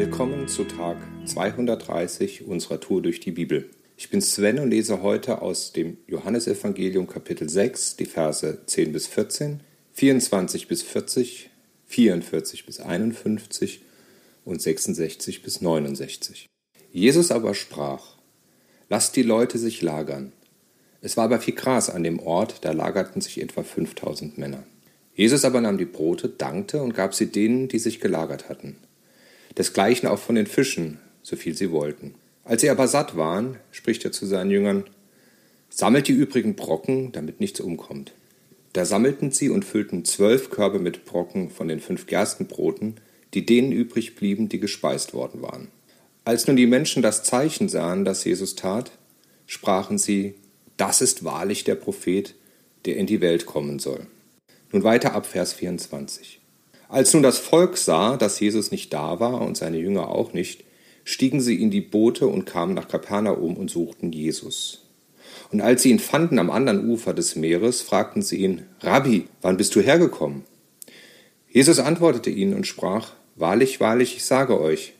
Willkommen zu Tag 230 unserer Tour durch die Bibel. Ich bin Sven und lese heute aus dem Johannesevangelium Kapitel 6 die Verse 10 bis 14, 24 bis 40, 44 bis 51 und 66 bis 69. Jesus aber sprach, Lasst die Leute sich lagern. Es war aber viel Gras an dem Ort, da lagerten sich etwa 5000 Männer. Jesus aber nahm die Brote, dankte und gab sie denen, die sich gelagert hatten. Desgleichen auch von den Fischen, so viel sie wollten. Als sie aber satt waren, spricht er zu seinen Jüngern, Sammelt die übrigen Brocken, damit nichts umkommt. Da sammelten sie und füllten zwölf Körbe mit Brocken von den fünf Gerstenbroten, die denen übrig blieben, die gespeist worden waren. Als nun die Menschen das Zeichen sahen, das Jesus tat, sprachen sie, das ist wahrlich der Prophet, der in die Welt kommen soll. Nun weiter ab Vers 24. Als nun das Volk sah, dass Jesus nicht da war und seine Jünger auch nicht, stiegen sie in die Boote und kamen nach Kapernaum und suchten Jesus. Und als sie ihn fanden am anderen Ufer des Meeres, fragten sie ihn, Rabbi, wann bist du hergekommen? Jesus antwortete ihnen und sprach, Wahrlich, wahrlich, ich sage euch,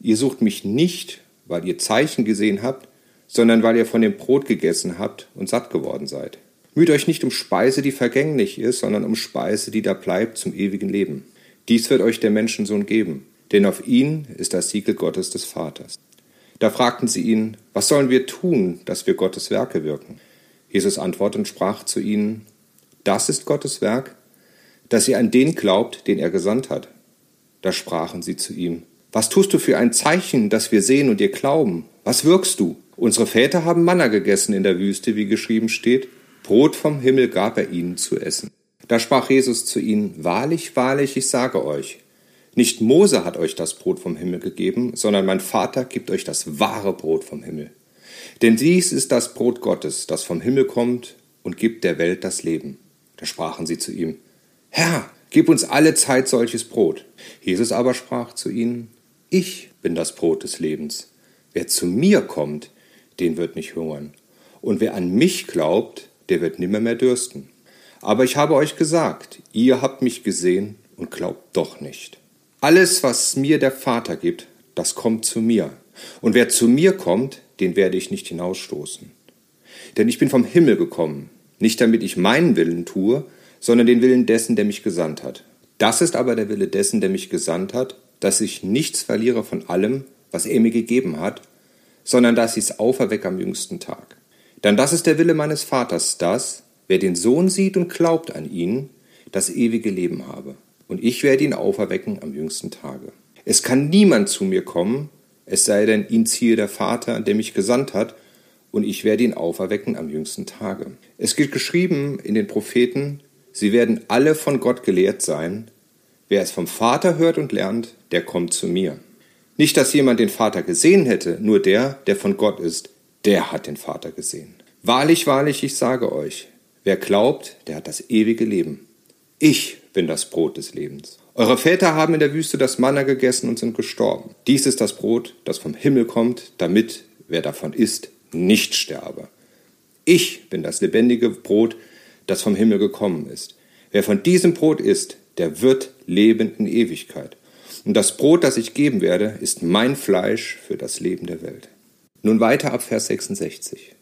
ihr sucht mich nicht, weil ihr Zeichen gesehen habt, sondern weil ihr von dem Brot gegessen habt und satt geworden seid. Müht euch nicht um Speise, die vergänglich ist, sondern um Speise, die da bleibt zum ewigen Leben. Dies wird euch der Menschensohn geben, denn auf ihn ist das Siegel Gottes des Vaters. Da fragten sie ihn, was sollen wir tun, dass wir Gottes Werke wirken? Jesus antwortete und sprach zu ihnen, das ist Gottes Werk, dass ihr an den glaubt, den er gesandt hat. Da sprachen sie zu ihm, was tust du für ein Zeichen, dass wir sehen und dir glauben? Was wirkst du? Unsere Väter haben Manna gegessen in der Wüste, wie geschrieben steht, Brot vom Himmel gab er ihnen zu essen. Da sprach Jesus zu ihnen, Wahrlich, wahrlich, ich sage euch, nicht Mose hat euch das Brot vom Himmel gegeben, sondern mein Vater gibt euch das wahre Brot vom Himmel. Denn dies ist das Brot Gottes, das vom Himmel kommt und gibt der Welt das Leben. Da sprachen sie zu ihm, Herr, gib uns alle Zeit solches Brot. Jesus aber sprach zu ihnen, Ich bin das Brot des Lebens. Wer zu mir kommt, den wird nicht hungern. Und wer an mich glaubt, der wird nimmer mehr dürsten. Aber ich habe euch gesagt, ihr habt mich gesehen und glaubt doch nicht. Alles, was mir der Vater gibt, das kommt zu mir. Und wer zu mir kommt, den werde ich nicht hinausstoßen. Denn ich bin vom Himmel gekommen, nicht damit ich meinen Willen tue, sondern den Willen dessen, der mich gesandt hat. Das ist aber der Wille dessen, der mich gesandt hat, dass ich nichts verliere von allem, was er mir gegeben hat, sondern dass ich es auferwecke am jüngsten Tag. Denn das ist der Wille meines Vaters, dass, wer den Sohn sieht und glaubt an ihn, das ewige Leben habe. Und ich werde ihn auferwecken am jüngsten Tage. Es kann niemand zu mir kommen, es sei denn, ihn ziehe der Vater, der mich gesandt hat, und ich werde ihn auferwecken am jüngsten Tage. Es gilt geschrieben in den Propheten, sie werden alle von Gott gelehrt sein. Wer es vom Vater hört und lernt, der kommt zu mir. Nicht, dass jemand den Vater gesehen hätte, nur der, der von Gott ist, der hat den Vater gesehen. Wahrlich, wahrlich, ich sage euch, wer glaubt, der hat das ewige Leben. Ich bin das Brot des Lebens. Eure Väter haben in der Wüste das Manna gegessen und sind gestorben. Dies ist das Brot, das vom Himmel kommt, damit, wer davon isst, nicht sterbe. Ich bin das lebendige Brot, das vom Himmel gekommen ist. Wer von diesem Brot isst, der wird leben in Ewigkeit. Und das Brot, das ich geben werde, ist mein Fleisch für das Leben der Welt. Nun weiter ab Vers 66.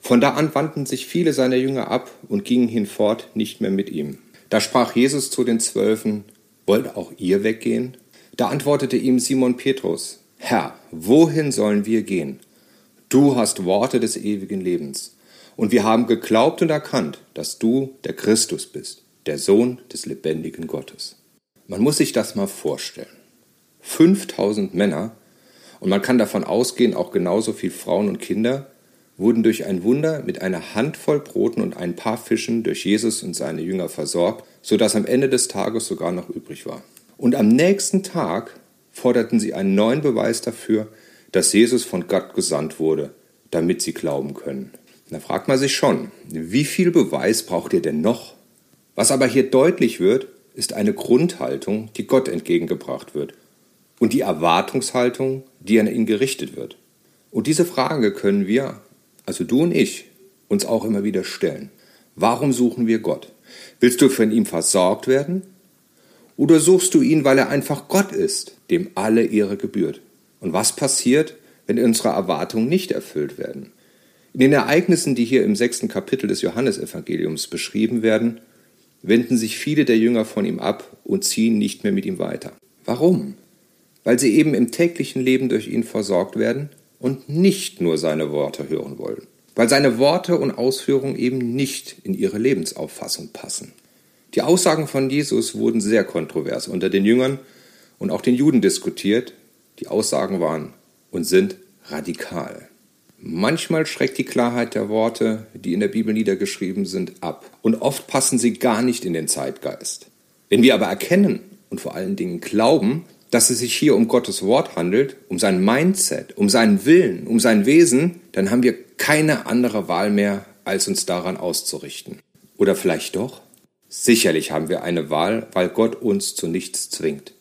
Von da an wandten sich viele seiner Jünger ab und gingen hinfort nicht mehr mit ihm. Da sprach Jesus zu den Zwölfen, Wollt auch ihr weggehen? Da antwortete ihm Simon Petrus, Herr, wohin sollen wir gehen? Du hast Worte des ewigen Lebens. Und wir haben geglaubt und erkannt, dass du der Christus bist, der Sohn des lebendigen Gottes. Man muss sich das mal vorstellen. 5000 Männer und man kann davon ausgehen, auch genauso viel Frauen und Kinder wurden durch ein Wunder mit einer Handvoll Broten und ein paar Fischen durch Jesus und seine Jünger versorgt, so dass am Ende des Tages sogar noch übrig war. Und am nächsten Tag forderten sie einen neuen Beweis dafür, dass Jesus von Gott gesandt wurde, damit sie glauben können. Da fragt man sich schon, wie viel Beweis braucht ihr denn noch? Was aber hier deutlich wird, ist eine Grundhaltung, die Gott entgegengebracht wird und die Erwartungshaltung, die an ihn gerichtet wird. Und diese Frage können wir, also du und ich, uns auch immer wieder stellen. Warum suchen wir Gott? Willst du von ihm versorgt werden? Oder suchst du ihn, weil er einfach Gott ist, dem alle Ehre gebührt? Und was passiert, wenn unsere Erwartungen nicht erfüllt werden? In den Ereignissen, die hier im sechsten Kapitel des Johannesevangeliums beschrieben werden, wenden sich viele der Jünger von ihm ab und ziehen nicht mehr mit ihm weiter. Warum? Weil sie eben im täglichen Leben durch ihn versorgt werden und nicht nur seine Worte hören wollen. Weil seine Worte und Ausführungen eben nicht in ihre Lebensauffassung passen. Die Aussagen von Jesus wurden sehr kontrovers unter den Jüngern und auch den Juden diskutiert. Die Aussagen waren und sind radikal. Manchmal schreckt die Klarheit der Worte, die in der Bibel niedergeschrieben sind, ab. Und oft passen sie gar nicht in den Zeitgeist. Wenn wir aber erkennen und vor allen Dingen glauben, dass es sich hier um Gottes Wort handelt, um sein Mindset, um seinen Willen, um sein Wesen, dann haben wir keine andere Wahl mehr, als uns daran auszurichten. Oder vielleicht doch? Sicherlich haben wir eine Wahl, weil Gott uns zu nichts zwingt,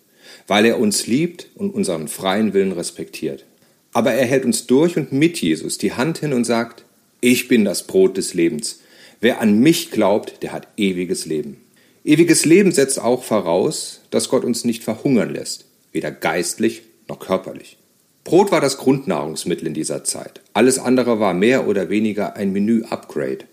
weil er uns liebt und unseren freien Willen respektiert. Aber er hält uns durch und mit Jesus die Hand hin und sagt, ich bin das Brot des Lebens. Wer an mich glaubt, der hat ewiges Leben. Ewiges Leben setzt auch voraus, dass Gott uns nicht verhungern lässt, weder geistlich noch körperlich. Brot war das Grundnahrungsmittel in dieser Zeit. Alles andere war mehr oder weniger ein Menü-Upgrade.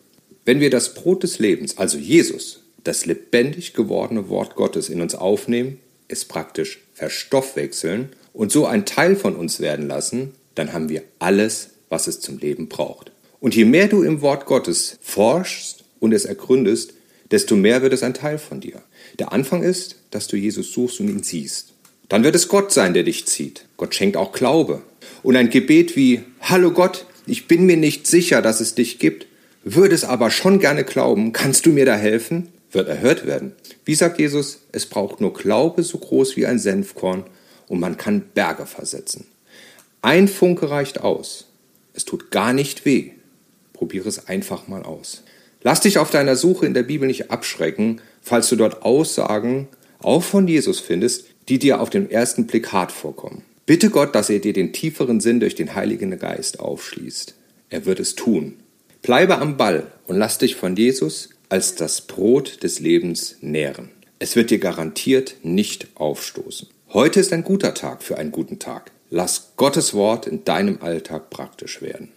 Wenn wir das Brot des Lebens, also Jesus, das lebendig gewordene Wort Gottes in uns aufnehmen, es praktisch verstoffwechseln und so ein Teil von uns werden lassen, dann haben wir alles, was es zum Leben braucht. Und je mehr du im Wort Gottes forschst und es ergründest, desto mehr wird es ein Teil von dir. Der Anfang ist, dass du Jesus suchst und ihn siehst. Dann wird es Gott sein, der dich zieht. Gott schenkt auch Glaube. Und ein Gebet wie, Hallo Gott, ich bin mir nicht sicher, dass es dich gibt, würde es aber schon gerne glauben, kannst du mir da helfen? Wird erhört werden. Wie sagt Jesus, es braucht nur Glaube so groß wie ein Senfkorn und man kann Berge versetzen. Ein Funke reicht aus. Es tut gar nicht weh. Probiere es einfach mal aus. Lass dich auf deiner Suche in der Bibel nicht abschrecken, falls du dort Aussagen auch von Jesus findest, die dir auf den ersten Blick hart vorkommen. Bitte Gott, dass er dir den tieferen Sinn durch den Heiligen Geist aufschließt. Er wird es tun. Bleibe am Ball und lass dich von Jesus als das Brot des Lebens nähren. Es wird dir garantiert nicht aufstoßen. Heute ist ein guter Tag für einen guten Tag. Lass Gottes Wort in deinem Alltag praktisch werden.